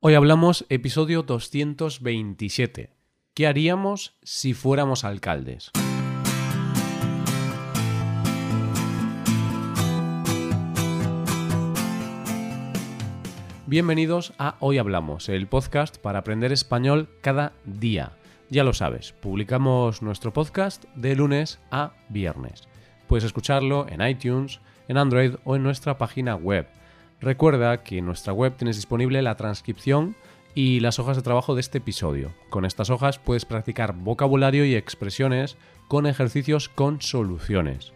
Hoy hablamos episodio 227. ¿Qué haríamos si fuéramos alcaldes? Bienvenidos a Hoy Hablamos, el podcast para aprender español cada día. Ya lo sabes, publicamos nuestro podcast de lunes a viernes. Puedes escucharlo en iTunes, en Android o en nuestra página web. Recuerda que en nuestra web tienes disponible la transcripción y las hojas de trabajo de este episodio. Con estas hojas puedes practicar vocabulario y expresiones con ejercicios con soluciones.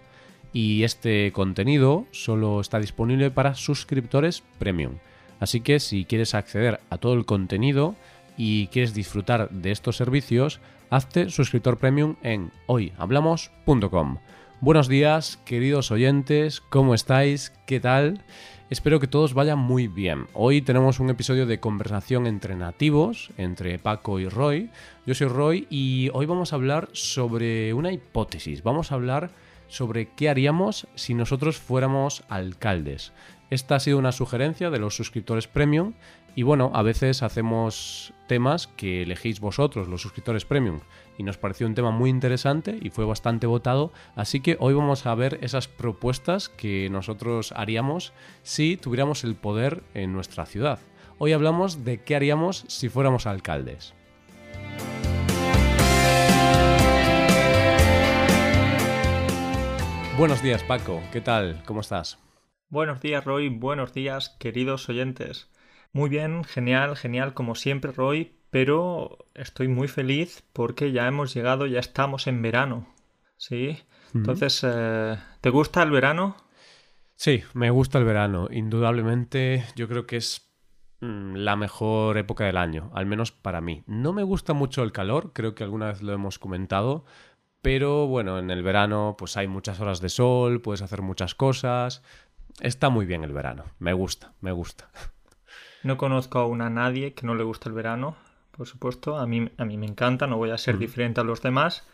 Y este contenido solo está disponible para suscriptores premium. Así que si quieres acceder a todo el contenido y quieres disfrutar de estos servicios, hazte suscriptor premium en hoyhablamos.com. Buenos días, queridos oyentes, ¿cómo estáis? ¿Qué tal? Espero que todos vayan muy bien. Hoy tenemos un episodio de conversación entre nativos, entre Paco y Roy. Yo soy Roy y hoy vamos a hablar sobre una hipótesis. Vamos a hablar sobre qué haríamos si nosotros fuéramos alcaldes. Esta ha sido una sugerencia de los suscriptores premium y bueno, a veces hacemos temas que elegís vosotros, los suscriptores premium, y nos pareció un tema muy interesante y fue bastante votado, así que hoy vamos a ver esas propuestas que nosotros haríamos si tuviéramos el poder en nuestra ciudad. Hoy hablamos de qué haríamos si fuéramos alcaldes. Buenos días Paco, ¿qué tal? ¿Cómo estás? Buenos días Roy, buenos días queridos oyentes. Muy bien, genial, genial como siempre Roy, pero estoy muy feliz porque ya hemos llegado, ya estamos en verano. ¿Sí? Entonces, eh, ¿te gusta el verano? Sí, me gusta el verano. Indudablemente yo creo que es mm, la mejor época del año, al menos para mí. No me gusta mucho el calor, creo que alguna vez lo hemos comentado, pero bueno, en el verano pues hay muchas horas de sol, puedes hacer muchas cosas. Está muy bien el verano, me gusta, me gusta. No conozco a una nadie que no le guste el verano, por supuesto. A mí, a mí me encanta, no voy a ser diferente a los demás.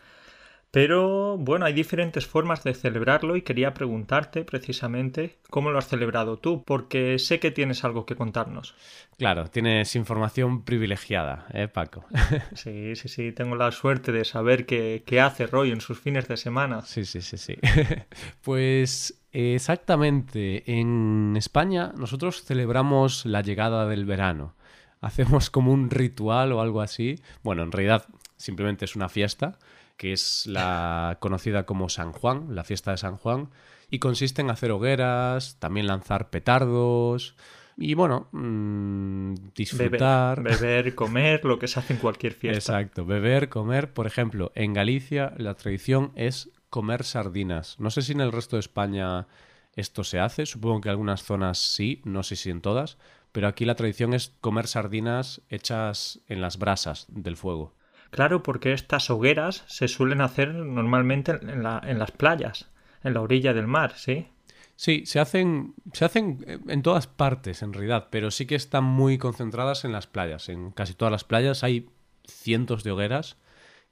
Pero bueno, hay diferentes formas de celebrarlo y quería preguntarte precisamente cómo lo has celebrado tú, porque sé que tienes algo que contarnos. Claro, tienes información privilegiada, ¿eh, Paco? sí, sí, sí, tengo la suerte de saber qué, qué hace Roy en sus fines de semana. Sí, sí, sí, sí. pues exactamente, en España nosotros celebramos la llegada del verano. Hacemos como un ritual o algo así. Bueno, en realidad simplemente es una fiesta que es la conocida como San Juan, la fiesta de San Juan, y consiste en hacer hogueras, también lanzar petardos y bueno, mm, disfrutar. Beber, beber, comer, lo que se hace en cualquier fiesta. Exacto, beber, comer. Por ejemplo, en Galicia la tradición es comer sardinas. No sé si en el resto de España esto se hace, supongo que en algunas zonas sí, no sé si en todas, pero aquí la tradición es comer sardinas hechas en las brasas del fuego. Claro, porque estas hogueras se suelen hacer normalmente en, la, en las playas, en la orilla del mar, ¿sí? Sí, se hacen, se hacen en todas partes en realidad, pero sí que están muy concentradas en las playas. En casi todas las playas hay cientos de hogueras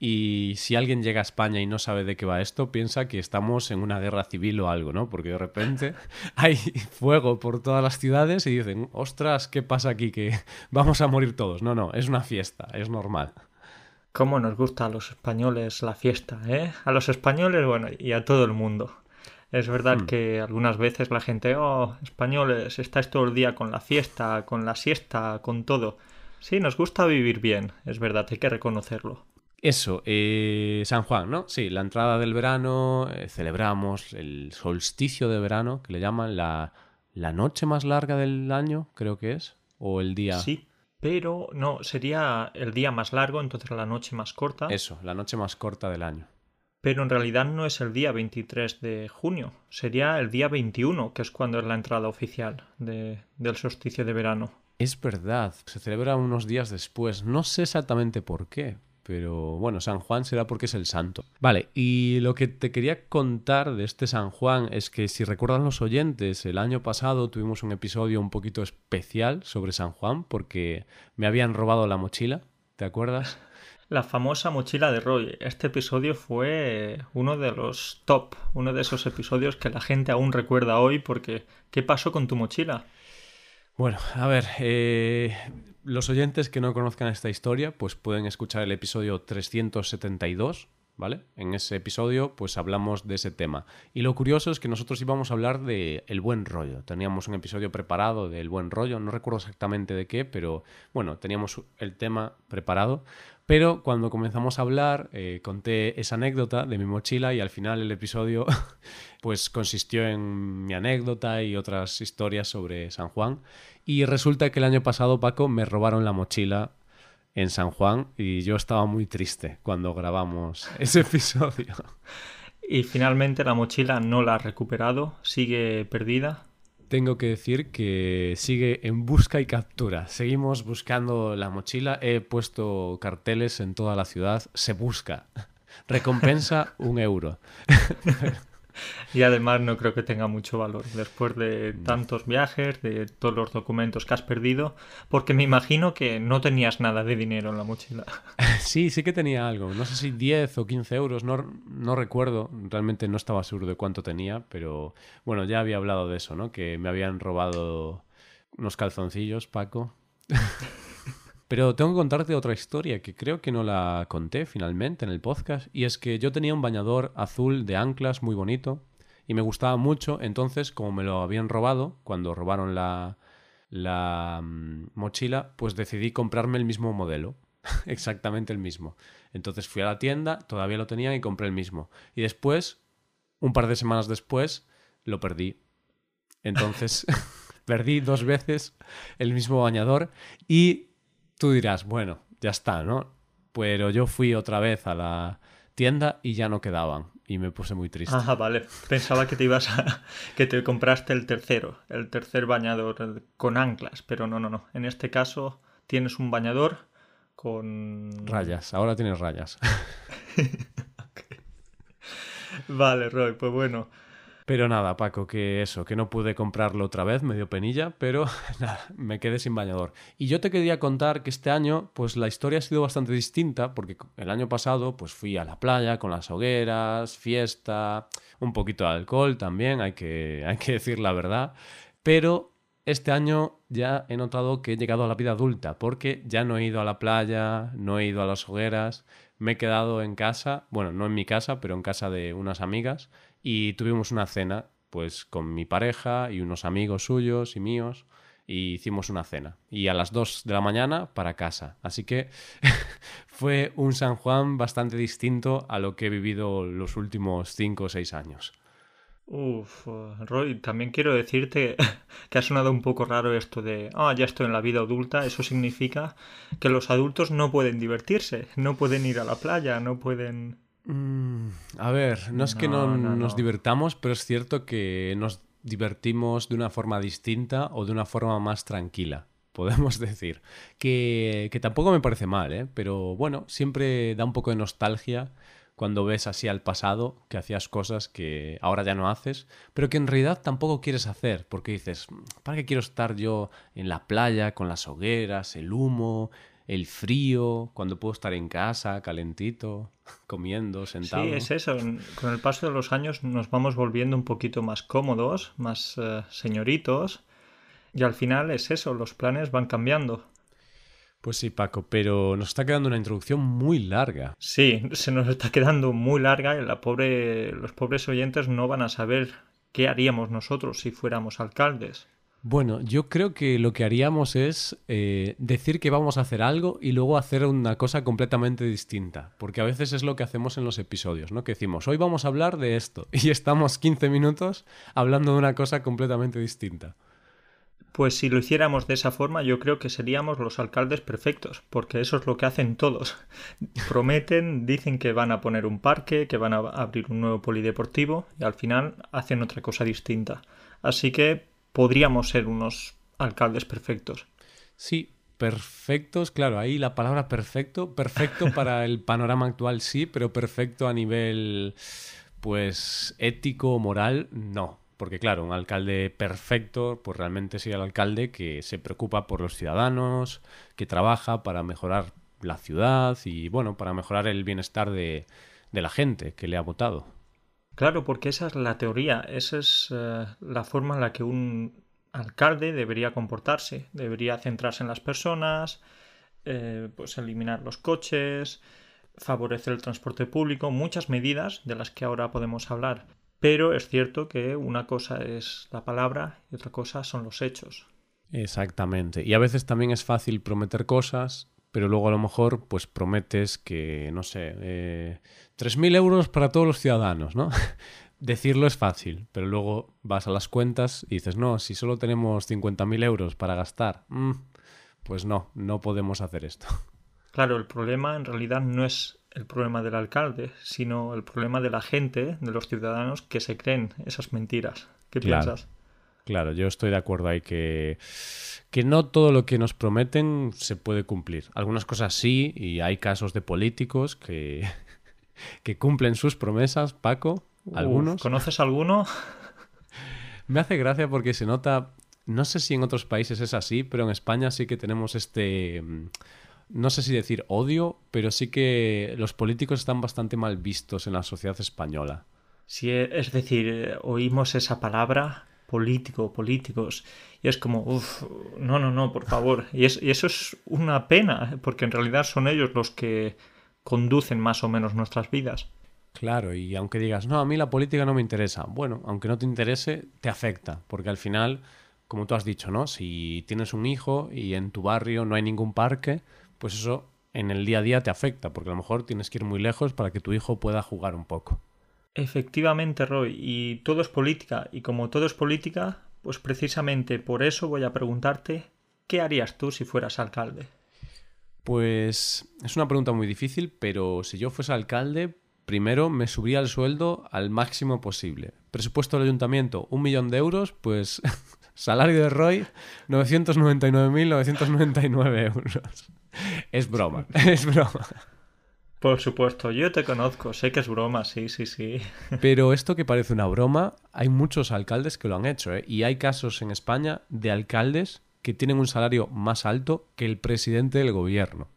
y si alguien llega a España y no sabe de qué va esto, piensa que estamos en una guerra civil o algo, ¿no? Porque de repente hay fuego por todas las ciudades y dicen, ostras, ¿qué pasa aquí? Que vamos a morir todos. No, no, es una fiesta, es normal. Cómo nos gusta a los españoles la fiesta, ¿eh? A los españoles, bueno, y a todo el mundo. Es verdad hmm. que algunas veces la gente, oh, españoles, estáis todo el día con la fiesta, con la siesta, con todo. Sí, nos gusta vivir bien, es verdad, hay que reconocerlo. Eso, eh, San Juan, ¿no? Sí, la entrada del verano, eh, celebramos el solsticio de verano, que le llaman la, la noche más larga del año, creo que es, o el día. Sí, pero no, sería el día más largo, entonces la noche más corta. Eso, la noche más corta del año. Pero en realidad no es el día 23 de junio, sería el día 21, que es cuando es la entrada oficial de, del solsticio de verano. Es verdad, se celebra unos días después. No sé exactamente por qué, pero bueno, San Juan será porque es el santo. Vale, y lo que te quería contar de este San Juan es que si recuerdan los oyentes, el año pasado tuvimos un episodio un poquito especial sobre San Juan porque me habían robado la mochila, ¿te acuerdas? La famosa mochila de Roy. Este episodio fue uno de los top, uno de esos episodios que la gente aún recuerda hoy porque ¿qué pasó con tu mochila? Bueno, a ver, eh, los oyentes que no conozcan esta historia, pues pueden escuchar el episodio 372, ¿vale? En ese episodio, pues hablamos de ese tema. Y lo curioso es que nosotros íbamos a hablar de el buen rollo. Teníamos un episodio preparado del buen rollo, no recuerdo exactamente de qué, pero bueno, teníamos el tema preparado. Pero cuando comenzamos a hablar, eh, conté esa anécdota de mi mochila y al final el episodio pues consistió en mi anécdota y otras historias sobre San Juan. Y resulta que el año pasado, Paco, me robaron la mochila en San Juan y yo estaba muy triste cuando grabamos ese episodio. Y finalmente la mochila no la ha recuperado, sigue perdida. Tengo que decir que sigue en busca y captura. Seguimos buscando la mochila. He puesto carteles en toda la ciudad. Se busca. Recompensa un euro. y además no creo que tenga mucho valor después de tantos viajes, de todos los documentos que has perdido, porque me imagino que no tenías nada de dinero en la mochila. Sí, sí que tenía algo, no sé si 10 o 15 euros, no, no recuerdo, realmente no estaba seguro de cuánto tenía, pero bueno, ya había hablado de eso, ¿no? Que me habían robado unos calzoncillos, Paco. Pero tengo que contarte otra historia que creo que no la conté finalmente en el podcast. Y es que yo tenía un bañador azul de anclas muy bonito y me gustaba mucho. Entonces, como me lo habían robado cuando robaron la, la mm, mochila, pues decidí comprarme el mismo modelo. Exactamente el mismo. Entonces fui a la tienda, todavía lo tenía y compré el mismo. Y después, un par de semanas después, lo perdí. Entonces, perdí dos veces el mismo bañador y Tú dirás, bueno, ya está, ¿no? Pero yo fui otra vez a la tienda y ya no quedaban y me puse muy triste. Ah, vale. Pensaba que te ibas a que te compraste el tercero, el tercer bañador con anclas, pero no, no, no. En este caso tienes un bañador con rayas. Ahora tienes rayas. Vale, Roy, pues bueno. Pero nada, Paco, que eso, que no pude comprarlo otra vez, medio penilla, pero nada, me quedé sin bañador. Y yo te quería contar que este año, pues la historia ha sido bastante distinta, porque el año pasado, pues fui a la playa con las hogueras, fiesta, un poquito de alcohol también, hay que, hay que decir la verdad. Pero este año ya he notado que he llegado a la vida adulta, porque ya no he ido a la playa, no he ido a las hogueras, me he quedado en casa, bueno, no en mi casa, pero en casa de unas amigas y tuvimos una cena pues con mi pareja y unos amigos suyos y míos y hicimos una cena y a las 2 de la mañana para casa. Así que fue un San Juan bastante distinto a lo que he vivido los últimos 5 o 6 años. Uf, Roy, también quiero decirte que ha sonado un poco raro esto de, ah, ya estoy en la vida adulta. Eso significa que los adultos no pueden divertirse, no pueden ir a la playa, no pueden Mm, a ver, no es que no, nos divertamos, pero es cierto que nos divertimos de una forma distinta o de una forma más tranquila, podemos decir. Que, que tampoco me parece mal, ¿eh? pero bueno, siempre da un poco de nostalgia cuando ves así al pasado que hacías cosas que ahora ya no haces, pero que en realidad tampoco quieres hacer, porque dices, ¿para qué quiero estar yo en la playa con las hogueras, el humo, el frío, cuando puedo estar en casa, calentito, comiendo, sentado. Sí, es eso. Con el paso de los años nos vamos volviendo un poquito más cómodos, más eh, señoritos. Y al final es eso, los planes van cambiando. Pues sí, Paco, pero nos está quedando una introducción muy larga. Sí, se nos está quedando muy larga y la pobre, los pobres oyentes no van a saber qué haríamos nosotros si fuéramos alcaldes. Bueno, yo creo que lo que haríamos es eh, decir que vamos a hacer algo y luego hacer una cosa completamente distinta. Porque a veces es lo que hacemos en los episodios, ¿no? Que decimos, hoy vamos a hablar de esto. Y estamos 15 minutos hablando de una cosa completamente distinta. Pues si lo hiciéramos de esa forma, yo creo que seríamos los alcaldes perfectos, porque eso es lo que hacen todos. Prometen, dicen que van a poner un parque, que van a abrir un nuevo polideportivo, y al final hacen otra cosa distinta. Así que podríamos ser unos alcaldes perfectos. Sí, perfectos, claro, ahí la palabra perfecto, perfecto para el panorama actual sí, pero perfecto a nivel pues ético, moral, no. Porque claro, un alcalde perfecto, pues realmente sería el alcalde que se preocupa por los ciudadanos, que trabaja para mejorar la ciudad y bueno, para mejorar el bienestar de, de la gente que le ha votado. Claro, porque esa es la teoría, esa es eh, la forma en la que un alcalde debería comportarse, debería centrarse en las personas, eh, pues eliminar los coches, favorecer el transporte público, muchas medidas de las que ahora podemos hablar. Pero es cierto que una cosa es la palabra y otra cosa son los hechos. Exactamente. Y a veces también es fácil prometer cosas, pero luego a lo mejor pues prometes que, no sé, eh, 3.000 euros para todos los ciudadanos, ¿no? Decirlo es fácil, pero luego vas a las cuentas y dices, no, si solo tenemos 50.000 euros para gastar, mm, pues no, no podemos hacer esto. Claro, el problema en realidad no es el problema del alcalde, sino el problema de la gente, de los ciudadanos que se creen esas mentiras. ¿Qué piensas? Claro, yo estoy de acuerdo ahí que, que no todo lo que nos prometen se puede cumplir. Algunas cosas sí, y hay casos de políticos que, que cumplen sus promesas, Paco, algunos. ¿Conoces alguno? Me hace gracia porque se nota, no sé si en otros países es así, pero en España sí que tenemos este, mm, no sé si decir odio, pero sí que los políticos están bastante mal vistos en la sociedad española. Sí, es decir, oímos esa palabra político, políticos, y es como, uff, no, no, no, por favor. Y, y eso es una pena, porque en realidad son ellos los que conducen más o menos nuestras vidas. Claro, y aunque digas, no, a mí la política no me interesa, bueno, aunque no te interese, te afecta, porque al final, como tú has dicho, ¿no? Si tienes un hijo y en tu barrio no hay ningún parque, pues eso en el día a día te afecta, porque a lo mejor tienes que ir muy lejos para que tu hijo pueda jugar un poco. Efectivamente, Roy, y todo es política, y como todo es política, pues precisamente por eso voy a preguntarte, ¿qué harías tú si fueras alcalde? Pues es una pregunta muy difícil, pero si yo fuese alcalde, primero me subiría el sueldo al máximo posible. Presupuesto del ayuntamiento, un millón de euros, pues salario de Roy, 999.999 euros. Es broma, es broma. Por supuesto, yo te conozco, sé que es broma, sí, sí, sí. Pero esto que parece una broma, hay muchos alcaldes que lo han hecho, ¿eh? Y hay casos en España de alcaldes que tienen un salario más alto que el presidente del gobierno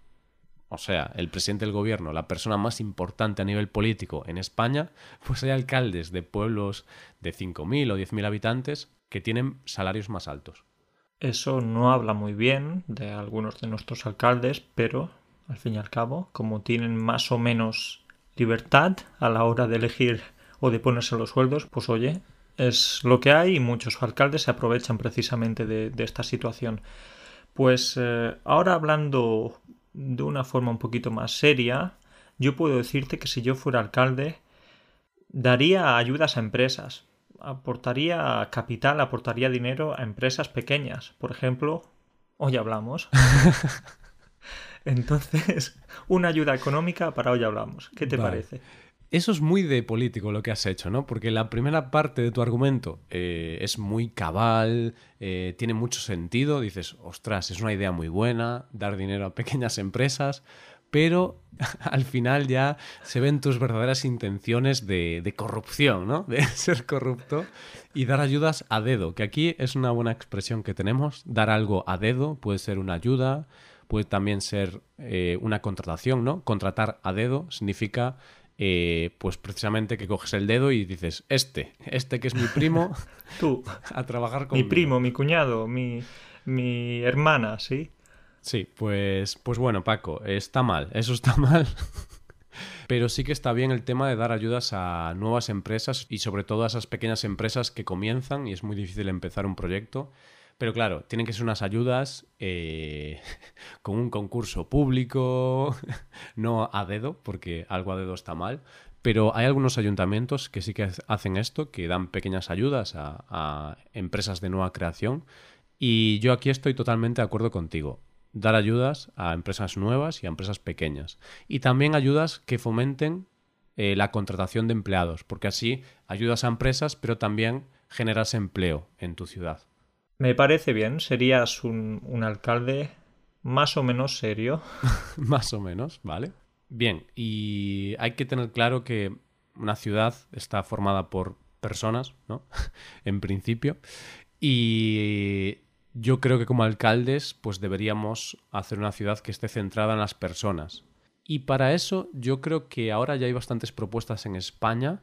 o sea, el presidente del gobierno, la persona más importante a nivel político en España, pues hay alcaldes de pueblos de 5.000 o 10.000 habitantes que tienen salarios más altos. Eso no habla muy bien de algunos de nuestros alcaldes, pero al fin y al cabo, como tienen más o menos libertad a la hora de elegir o de ponerse los sueldos, pues oye, es lo que hay y muchos alcaldes se aprovechan precisamente de, esta situación. Pues eh, ahora hablando de una forma un poquito más seria, yo puedo decirte que si yo fuera alcalde, daría ayudas a empresas, aportaría capital, aportaría dinero a empresas pequeñas. Por ejemplo, hoy hablamos. Entonces, una ayuda económica para hoy hablamos. ¿Qué te parece? Eso es muy de político lo que has hecho, ¿no? Porque la primera parte de tu argumento eh, es muy cabal, eh, tiene mucho sentido, dices, ostras, es una idea muy buena, dar dinero a pequeñas empresas, pero al final ya se ven tus verdaderas intenciones de, de corrupción, ¿no? De ser corrupto y dar ayudas a dedo, que aquí es una buena expresión que tenemos, dar algo a dedo puede ser una ayuda, puede también ser eh, una contratación, ¿no? Contratar a dedo significa eh, pues precisamente que coges el dedo y dices, este, este que es mi primo, tú, a trabajar con... Mi primo, mi cuñado, mi, mi hermana, ¿sí? Sí, pues, pues bueno, Paco, está mal, eso está mal. Pero sí que está bien el tema de dar ayudas a nuevas empresas y sobre todo a esas pequeñas empresas que comienzan y es muy difícil empezar un proyecto pero claro, tienen que ser unas ayudas eh, con un concurso público, no a dedo, porque algo a dedo está mal. Pero hay algunos ayuntamientos que sí que hacen esto, que dan pequeñas ayudas a, empresas de nueva creación. Y yo aquí estoy totalmente de acuerdo contigo. Dar ayudas a empresas nuevas y a empresas pequeñas. Y también ayudas que fomenten eh, la contratación de empleados, porque así ayudas a empresas, pero también generas empleo en tu ciudad. Me parece bien, serías un, alcalde más o menos serio. más o menos, vale. Bien, y hay que tener claro que una ciudad está formada por personas, ¿no? en principio. Y yo creo que como alcaldes, pues deberíamos hacer una ciudad que esté centrada en las personas. Y para eso yo creo que ahora ya hay bastantes propuestas en España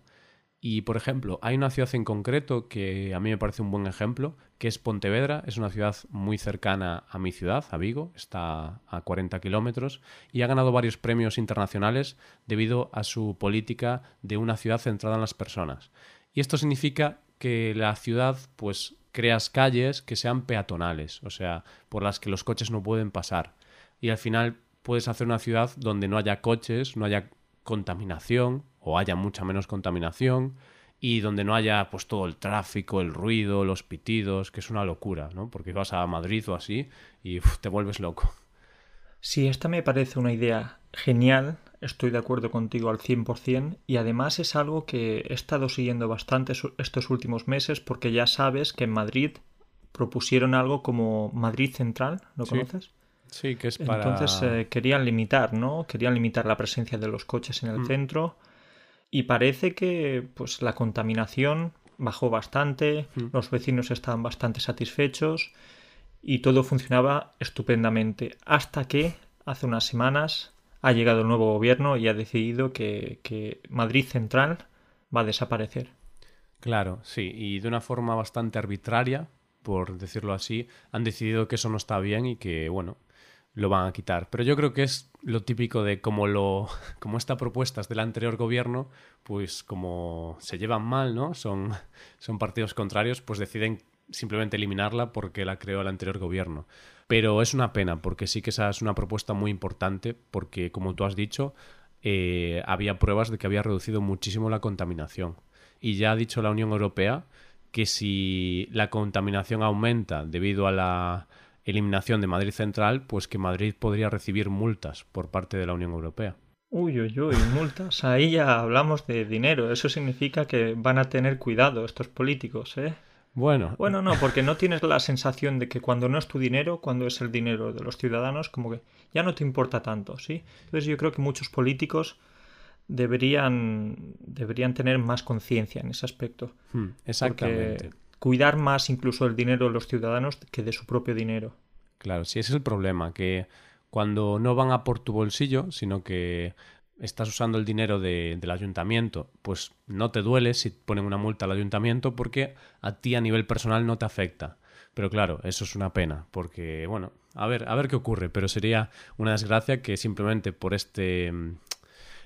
Y, por ejemplo, hay una ciudad en concreto que a mí me parece un buen ejemplo, que es Pontevedra. Es una ciudad muy cercana a mi ciudad, a Vigo, está a 40 kilómetros, y ha ganado varios premios internacionales debido a su política de una ciudad centrada en las personas. Y esto significa que la ciudad, pues, creas calles que sean peatonales, o sea, por las que los coches no pueden pasar. Y al final puedes hacer una ciudad donde no haya coches, no haya contaminación o haya mucha menos contaminación y donde no haya pues todo el tráfico, el ruido, los pitidos, que es una locura, ¿no? Porque vas a Madrid o así y te vuelves loco. Sí, esta me parece una idea genial, estoy de acuerdo contigo al 100% y además es algo que he estado siguiendo bastante estos últimos meses porque ya sabes que en Madrid propusieron algo como Madrid Central, ¿lo conoces? Sí, que es para... Entonces eh, querían limitar, ¿no? Querían limitar la presencia de los coches en el mm. centro y parece que pues la contaminación bajó bastante, mm. los vecinos estaban bastante satisfechos y todo funcionaba estupendamente hasta que hace unas semanas ha llegado el nuevo gobierno y ha decidido que, que Madrid Central va a desaparecer. Claro, sí, y de una forma bastante arbitraria, por decirlo así, han decidido que eso no está bien y que, bueno, lo van a quitar. Pero yo creo que es lo típico de como lo como esta propuesta es del anterior gobierno, pues como se llevan mal, ¿no? Son, son partidos contrarios, pues deciden simplemente eliminarla porque la creó el anterior gobierno. Pero es una pena, porque sí que esa es una propuesta muy importante, porque como tú has dicho, eh, había pruebas de que había reducido muchísimo la contaminación. Y ya ha dicho la Unión Europea que si la contaminación aumenta debido a la eliminación de Madrid Central, pues que Madrid podría recibir multas por parte de la Unión Europea. Uy, uy, uy, multas. Ahí ya hablamos de dinero. Eso significa que van a tener cuidado estos políticos, ¿eh? Bueno. Bueno, no, porque no tienes la sensación de que cuando no es tu dinero, cuando es el dinero de los ciudadanos, como que ya no te importa tanto, ¿sí? Entonces yo creo que muchos políticos deberían, deberían tener más conciencia en ese aspecto. Hmm, exactamente cuidar más incluso el dinero de los ciudadanos que de su propio dinero. Claro, sí, ese es el problema, que cuando no van a por tu bolsillo, sino que estás usando el dinero del ayuntamiento, pues no te duele si ponen una multa al ayuntamiento porque a ti a nivel personal no te afecta. Pero claro, eso es una pena, porque, bueno, a ver, a ver qué ocurre, pero sería una desgracia que simplemente por este, mm,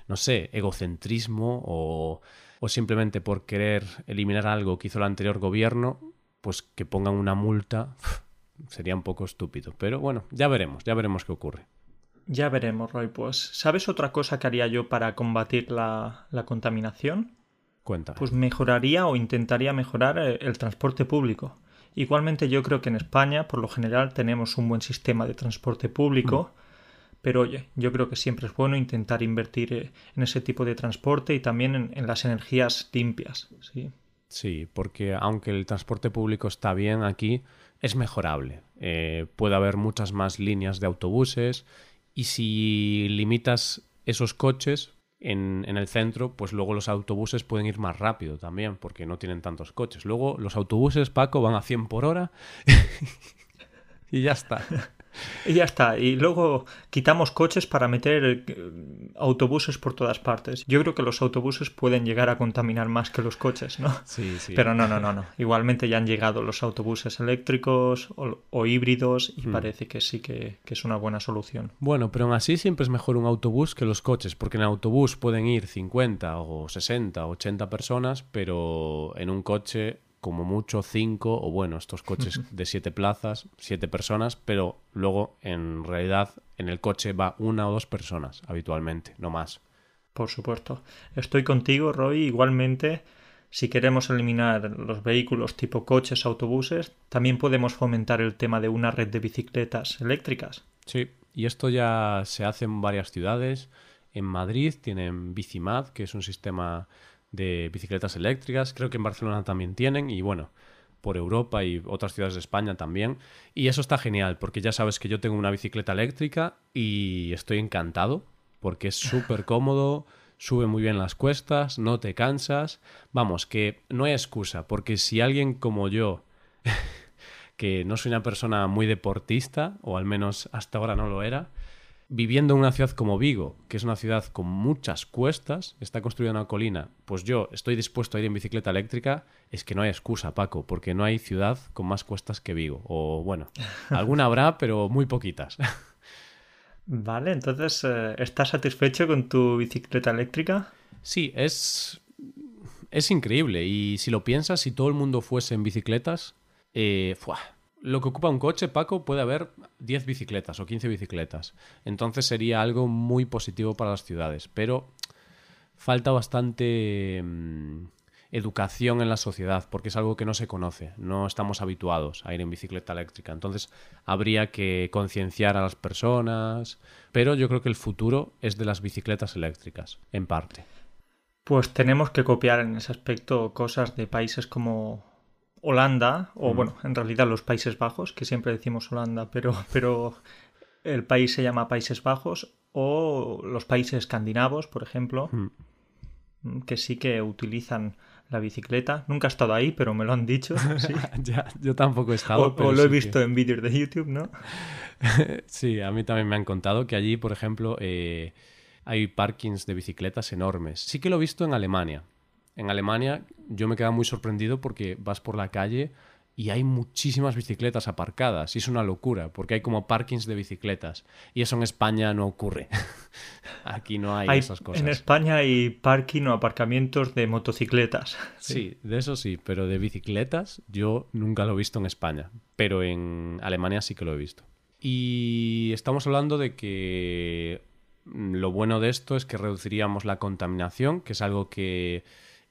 no sé, egocentrismo o o simplemente por querer eliminar algo que hizo el anterior gobierno, pues que pongan una multa sería un poco estúpido. Pero bueno, ya veremos, ya veremos qué ocurre. Ya veremos, Roy. Pues, ¿sabes otra cosa que haría yo para combatir la, contaminación? Cuéntame. Pues mejoraría o intentaría mejorar eh, el transporte público. Igualmente yo creo que en España, por lo general, tenemos un buen sistema de transporte público. Mm. Pero oye, yo creo que siempre es bueno intentar invertir eh, en ese tipo de transporte y también en, las energías limpias. ¿sí? sí, porque aunque el transporte público está bien aquí, es mejorable. Eh, puede haber muchas más líneas de autobuses y si limitas esos coches en, en, el centro, pues luego los autobuses pueden ir más rápido también, porque no tienen tantos coches. Luego los autobuses, Paco, van a 100 por hora y ya está. Y ya está. Y luego quitamos coches para meter eh, autobuses por todas partes. Yo creo que los autobuses pueden llegar a contaminar más que los coches, ¿no? Sí, sí. Pero no, no, no, no. Igualmente ya han llegado los autobuses eléctricos o, híbridos y hmm. parece que sí que, que, es una buena solución. Bueno, pero aún así siempre es mejor un autobús que los coches, porque en autobús pueden ir 50 o 60 o 80 personas, pero en un coche como mucho cinco, o bueno, estos coches de siete plazas, siete personas, pero luego en realidad en el coche va una o dos personas habitualmente, no más. Por supuesto. Estoy contigo, Roy. Igualmente, si queremos eliminar los vehículos tipo coches, autobuses, también podemos fomentar el tema de una red de bicicletas eléctricas. Sí, y esto ya se hace en varias ciudades. En Madrid tienen Bicimad, que es un sistema de bicicletas eléctricas. Creo que en Barcelona también tienen y bueno, por Europa y otras ciudades de España también. Y eso está genial porque ya sabes que yo tengo una bicicleta eléctrica y estoy encantado porque es súper cómodo, sube muy bien las cuestas, no te cansas. Vamos, que no hay excusa porque si alguien como yo... que no soy una persona muy deportista, o al menos hasta ahora no lo era, viviendo en una ciudad como Vigo, que es una ciudad con muchas cuestas, está construida en una colina, pues yo estoy dispuesto a ir en bicicleta eléctrica, es que no hay excusa, Paco, porque no hay ciudad con más cuestas que Vigo. O bueno, alguna habrá, pero muy poquitas. Vale, entonces, eh, ¿estás satisfecho con tu bicicleta eléctrica? Sí, es, es increíble. Y si lo piensas, si todo el mundo fuese en bicicletas, eh, lo que ocupa un coche, Paco, puede haber 10 bicicletas o 15 bicicletas. Entonces sería algo muy positivo para las ciudades. Pero falta bastante mm, educación en la sociedad, porque es algo que no se conoce. No estamos habituados a ir en bicicleta eléctrica. Entonces habría que concienciar a las personas. Pero yo creo que el futuro es de las bicicletas eléctricas, en parte. Pues tenemos que copiar en ese aspecto cosas de países como Holanda, o mm. bueno, en realidad los Países Bajos, que siempre decimos Holanda, pero, pero el país se llama Países Bajos, o los países escandinavos, por ejemplo, mm. Que sí que utilizan la bicicleta. Nunca he estado ahí, pero me lo han dicho. ya, yo tampoco he estado. O, lo he visto en vídeos de YouTube, ¿no? sí, a mí también me han contado que allí, por ejemplo, eh, hay parkings de bicicletas enormes. Sí que lo he visto en Alemania, en Alemania yo me quedaba muy sorprendido porque vas por la calle y hay muchísimas bicicletas aparcadas y es una locura porque hay como parkings de bicicletas y eso en España no ocurre. Aquí no hay, esas cosas. En España hay parking o aparcamientos de motocicletas. Sí. de eso sí, pero de bicicletas yo nunca lo he visto en España, pero en Alemania sí que lo he visto. Y estamos hablando de que lo bueno de esto es que reduciríamos la contaminación, que es algo que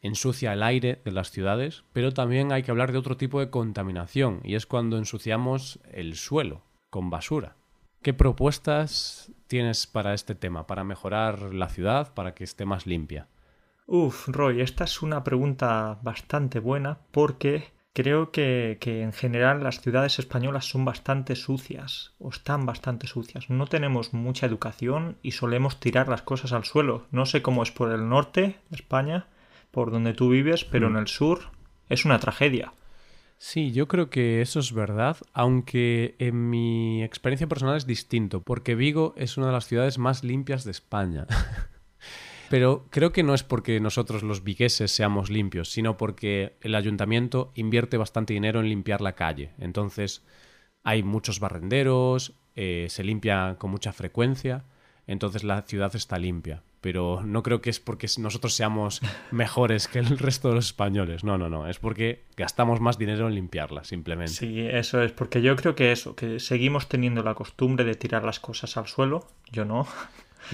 ensucia el aire de las ciudades, pero también hay que hablar de otro tipo de contaminación, y es cuando ensuciamos el suelo con basura. ¿Qué propuestas tienes para este tema, para mejorar la ciudad, para que esté más limpia? Uf, Roy, esta es una pregunta bastante buena porque creo que, que, en general las ciudades españolas son bastante sucias o están bastante sucias. No tenemos mucha educación y solemos tirar las cosas al suelo. No sé cómo es por el norte de España, por donde tú vives, pero en mm. el sur es una tragedia. Sí, yo creo que eso es verdad, aunque en mi experiencia personal es distinto, porque Vigo es una de las ciudades más limpias de España. Pero creo que no es porque nosotros los vigueses seamos limpios, sino porque el ayuntamiento invierte bastante dinero en limpiar la calle. Entonces hay muchos barrenderos, eh, se limpia con mucha frecuencia, entonces la ciudad está limpia pero no creo que es porque nosotros seamos mejores que el resto de los españoles. No, no, no. Es porque gastamos más dinero en limpiarla, simplemente. Sí, eso es. Porque yo creo que eso, que seguimos teniendo la costumbre de tirar las cosas al suelo. Yo no.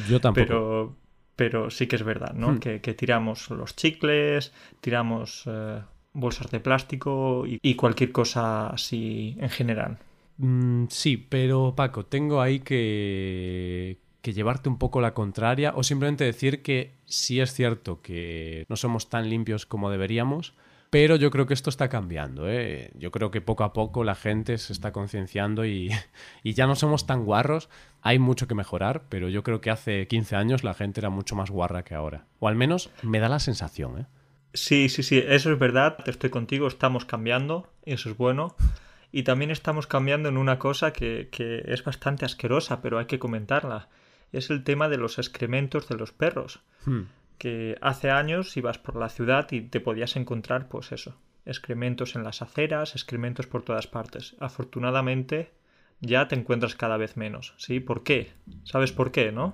Yo tampoco. Pero, pero sí que es verdad, ¿no? Hmm. Que, tiramos los chicles, tiramos eh, bolsas de plástico y, cualquier cosa así en general. Mm, sí, pero Paco, tengo ahí que, que llevarte un poco la contraria o simplemente decir que sí es cierto que no somos tan limpios como deberíamos, pero yo creo que esto está cambiando. ¿eh? Yo creo que poco a poco la gente se está concienciando y, y, ya no somos tan guarros. Hay mucho que mejorar, pero yo creo que hace 15 años la gente era mucho más guarra que ahora. O al menos me da la sensación. ¿eh? Sí, sí, sí, eso es verdad. Estoy contigo, estamos cambiando eso es bueno. Y también estamos cambiando en una cosa que, que es bastante asquerosa, pero hay que comentarla es el tema de los excrementos de los perros. Hmm. Que hace años ibas por la ciudad y te podías encontrar, pues eso, excrementos en las aceras, excrementos por todas partes. Afortunadamente ya te encuentras cada vez menos. ¿Sí? ¿Por qué? ¿Sabes por qué, no?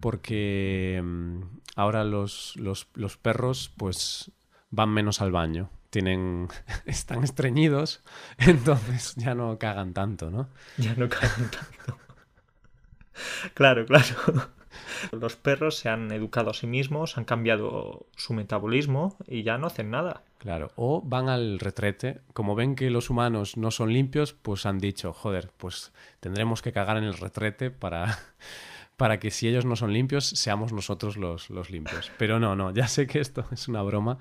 Porque mm, ahora los, los, los perros pues van menos al baño. Tienen. están estreñidos, entonces ya no cagan tanto, ¿no? Ya no cagan tanto. Claro, claro. Los perros se han educado a sí mismos, han cambiado su metabolismo y ya no hacen nada. Claro, o van al retrete, como ven que los humanos no son limpios, pues han dicho, joder, pues tendremos que cagar en el retrete para, para que si ellos no son limpios, seamos nosotros los, los limpios. Pero no, no, ya sé que esto es una broma,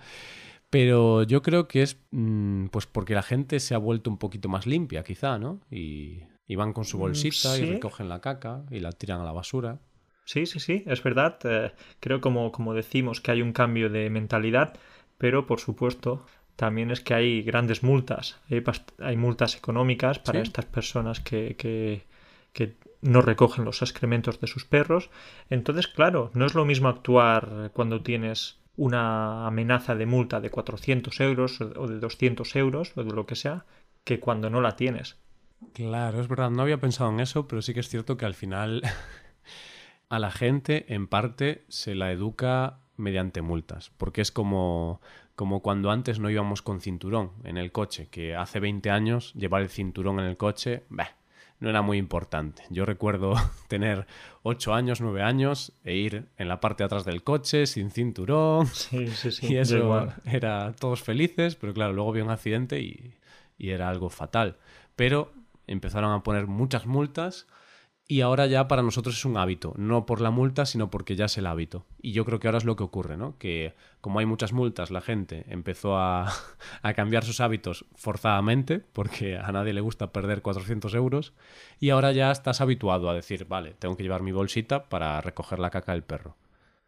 pero yo creo que es mm, pues porque la gente se ha vuelto un poquito más limpia, quizá, ¿no? Y y van con su mm, bolsita y recogen la caca y la tiran a la basura. Sí, sí, sí, es verdad. Eh, creo como, como decimos que hay un cambio de mentalidad, pero por supuesto también es que hay grandes multas. Hay, multas económicas para estas personas que, que, no recogen los excrementos de sus perros. Entonces, claro, no es lo mismo actuar cuando tienes una amenaza de multa de 400 euros o de 200 euros o de lo que sea, que cuando no la tienes. Claro, es verdad, no había pensado en eso, pero sí que es cierto que al final a la gente en parte se la educa mediante multas, porque es como, como cuando antes no íbamos con cinturón en el coche, que hace 20 años llevar el cinturón en el coche, bah, no era muy importante. Yo recuerdo tener 8 años, 9 años e ir en la parte de atrás del coche sin cinturón. Sí, sí, sí. Y eso era todos felices, pero claro, luego vi un accidente y, y era algo fatal. Pero empezaron a poner muchas multas y ahora ya para nosotros es un hábito, no por la multa, sino porque ya es el hábito. Y yo creo que ahora es lo que ocurre, ¿no? Que como hay muchas multas, la gente empezó a, a cambiar sus hábitos forzadamente, porque a nadie le gusta perder 400 euros, y ahora ya estás habituado a decir, vale, tengo que llevar mi bolsita para recoger la caca del perro.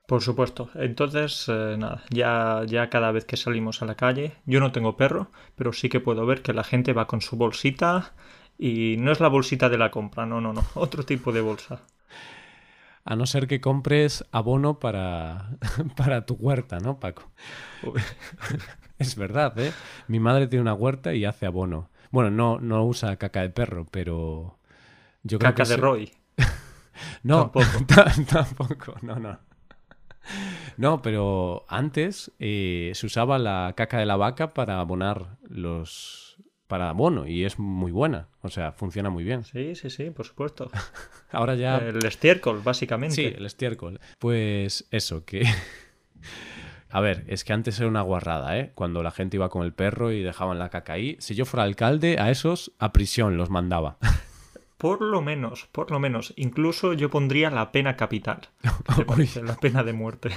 Por supuesto. Entonces, eh, nada, ya, ya cada vez que salimos a la calle, yo no tengo perro, pero sí que puedo ver que la gente va con su bolsita y no es la bolsita de la compra, no, no, no, otro tipo de bolsa. A no ser que compres abono para, para tu huerta, ¿no, Paco? es verdad, ¿eh? Mi madre tiene una huerta y hace abono. Bueno, no, no usa caca de perro, pero yo creo caca de Roy. no, tampoco. no, no. No, pero antes eh, se usaba la caca de la vaca para abonar los, para abono y es muy buena. O sea, funciona muy bien. Sí, sí, sí, por supuesto. Ahora ya. El estiércol, básicamente. Sí, el estiércol. Pues eso, que. A ver, es que antes era una guarrada, ¿eh? Cuando la gente iba con el perro y dejaban la caca ahí. Si yo fuera alcalde, a esos a prisión los mandaba. Por lo menos, por lo menos. Incluso yo pondría la pena capital. la pena de muerte.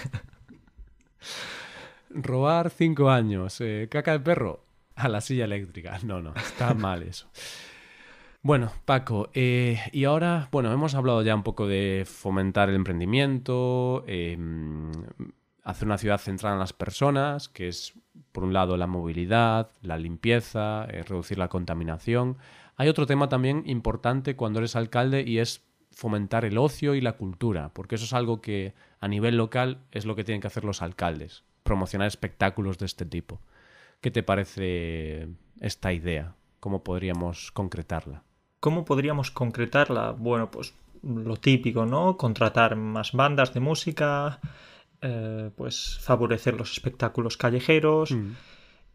Robar cinco años. Eh, caca de perro a la silla eléctrica. No, no, está mal eso. Bueno, Paco, eh, y ahora, bueno, hemos hablado ya un poco de fomentar el emprendimiento, em, hacer una ciudad centrada en las personas, que es, por un lado, la movilidad, la limpieza, eh, reducir la contaminación. Hay otro tema también importante cuando eres alcalde y es fomentar el ocio y la cultura, porque eso es algo que a nivel local es lo que tienen que hacer los alcaldes, promocionar espectáculos de este tipo. ¿Qué te parece esta idea? ¿Cómo podríamos concretarla? ¿Cómo podríamos concretarla? Bueno, pues lo típico, ¿no? Contratar más bandas de música, eh, pues favorecer los espectáculos callejeros mm.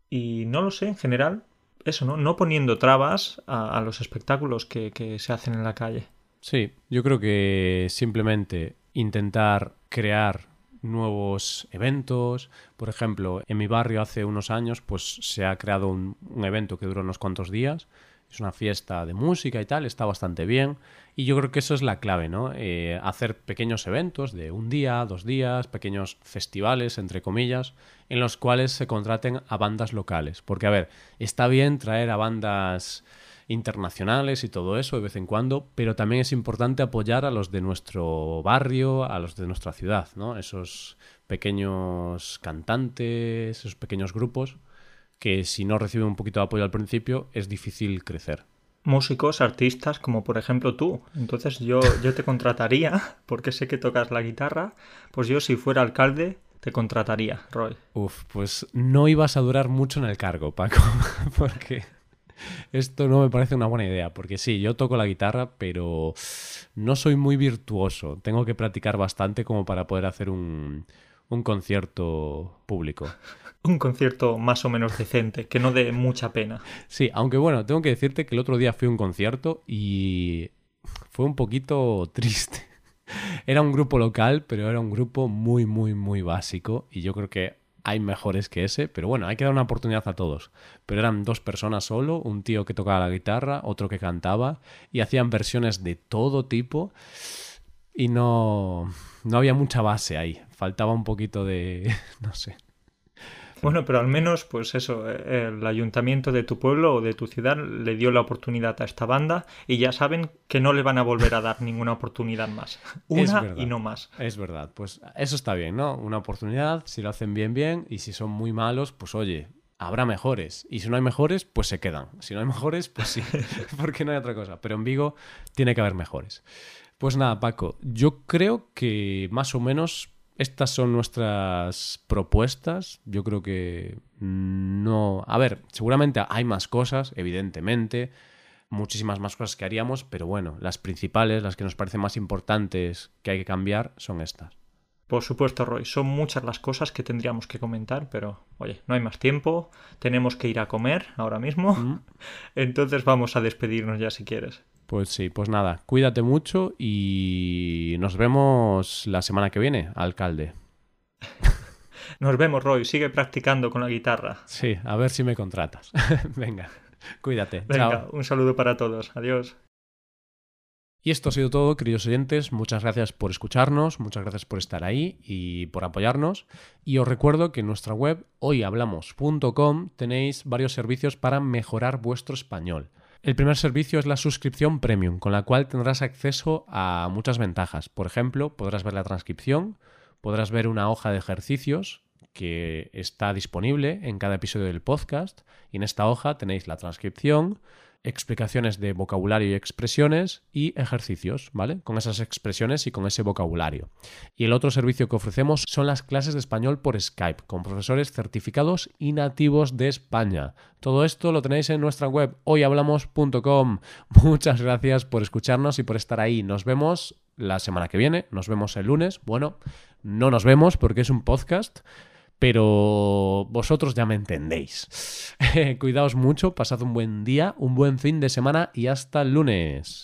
y no lo sé, en general, eso, ¿no? No poniendo trabas a, los espectáculos que, que se hacen en la calle. Sí, yo creo que simplemente intentar crear nuevos eventos. Por ejemplo, en mi barrio hace unos años pues se ha creado un, evento que dura unos cuantos días. Es una fiesta de música y tal, está bastante bien. Y yo creo que eso es la clave, ¿no? Eh, hacer pequeños eventos de un día, dos días, pequeños festivales, entre comillas, en los cuales se contraten a bandas locales. Porque, a ver, está bien traer a bandas internacionales y todo eso de vez en cuando, pero también es importante apoyar a los de nuestro barrio, a los de nuestra ciudad, ¿no? Esos pequeños cantantes, esos pequeños grupos que si no reciben un poquito de apoyo al principio es difícil crecer. Músicos, artistas, como por ejemplo tú. Entonces yo, yo te contrataría, porque sé que tocas la guitarra, pues yo si fuera alcalde te contrataría, Roy. Uf, pues no ibas a durar mucho en el cargo, Paco, porque esto no me parece una buena idea, porque sí, yo toco la guitarra, pero no soy muy virtuoso. Tengo que practicar bastante como para poder hacer un, un concierto público. Un concierto más o menos decente, que no dé mucha pena. Sí, aunque bueno, tengo que decirte que el otro día fui a un concierto y fue un poquito triste. Era un grupo local, pero era un grupo muy, muy, muy básico y yo creo que hay mejores que ese, pero bueno, hay que dar una oportunidad a todos. Pero eran dos personas solo, un tío que tocaba la guitarra, otro que cantaba, y hacían versiones de todo tipo, y no, no había mucha base ahí, faltaba un poquito de, no sé, bueno, pero al menos, pues eso, eh, el ayuntamiento de tu pueblo o de tu ciudad le dio la oportunidad a esta banda y ya saben que no le van a volver a dar ninguna oportunidad más. Una y no más. Es verdad, pues eso está bien, ¿no? Una oportunidad, si lo hacen bien, bien, y si son muy malos, pues oye, habrá mejores. Y si no hay mejores, pues se quedan. Si no hay mejores, pues sí, porque no hay otra cosa. Pero en Vigo tiene que haber mejores. Pues nada, Paco, yo creo que más o menos estas son nuestras propuestas. Yo creo que no... A ver, seguramente hay más cosas, evidentemente, muchísimas más cosas que haríamos, pero bueno, las principales, las que nos parecen más importantes que hay que cambiar, son estas. Por supuesto, Roy, son muchas las cosas que tendríamos que comentar, pero oye, no hay más tiempo, tenemos que ir a comer ahora mismo, mm. entonces vamos a despedirnos ya si quieres. Pues sí, pues nada, cuídate mucho y nos vemos la semana que viene, alcalde. nos vemos, Roy, sigue practicando con la guitarra. Sí, a ver si me contratas. Venga, cuídate. Venga, un saludo para todos, adiós. Y esto ha sido todo, queridos oyentes. Muchas gracias por escucharnos, muchas gracias por estar ahí y por apoyarnos. Y os recuerdo que en nuestra web hoyhablamos.com tenéis varios servicios para mejorar vuestro español. El primer servicio es la suscripción premium, con la cual tendrás acceso a muchas ventajas. Por ejemplo, podrás ver la transcripción, podrás ver una hoja de ejercicios que está disponible en cada episodio del podcast y en esta hoja tenéis la transcripción, explicaciones de vocabulario y expresiones y ejercicios, ¿vale? Con esas expresiones y con ese vocabulario. Y el otro servicio que ofrecemos son las clases de español por Skype, con profesores certificados y nativos de España. Todo esto lo tenéis en nuestra web hoyhablamos.com. Muchas gracias por escucharnos y por estar ahí. Nos vemos la semana que viene, nos vemos el lunes. Bueno, no nos vemos porque es un podcast pero vosotros ya me entendéis. Cuidaos mucho, pasad un buen día, un buen fin de semana y hasta el lunes.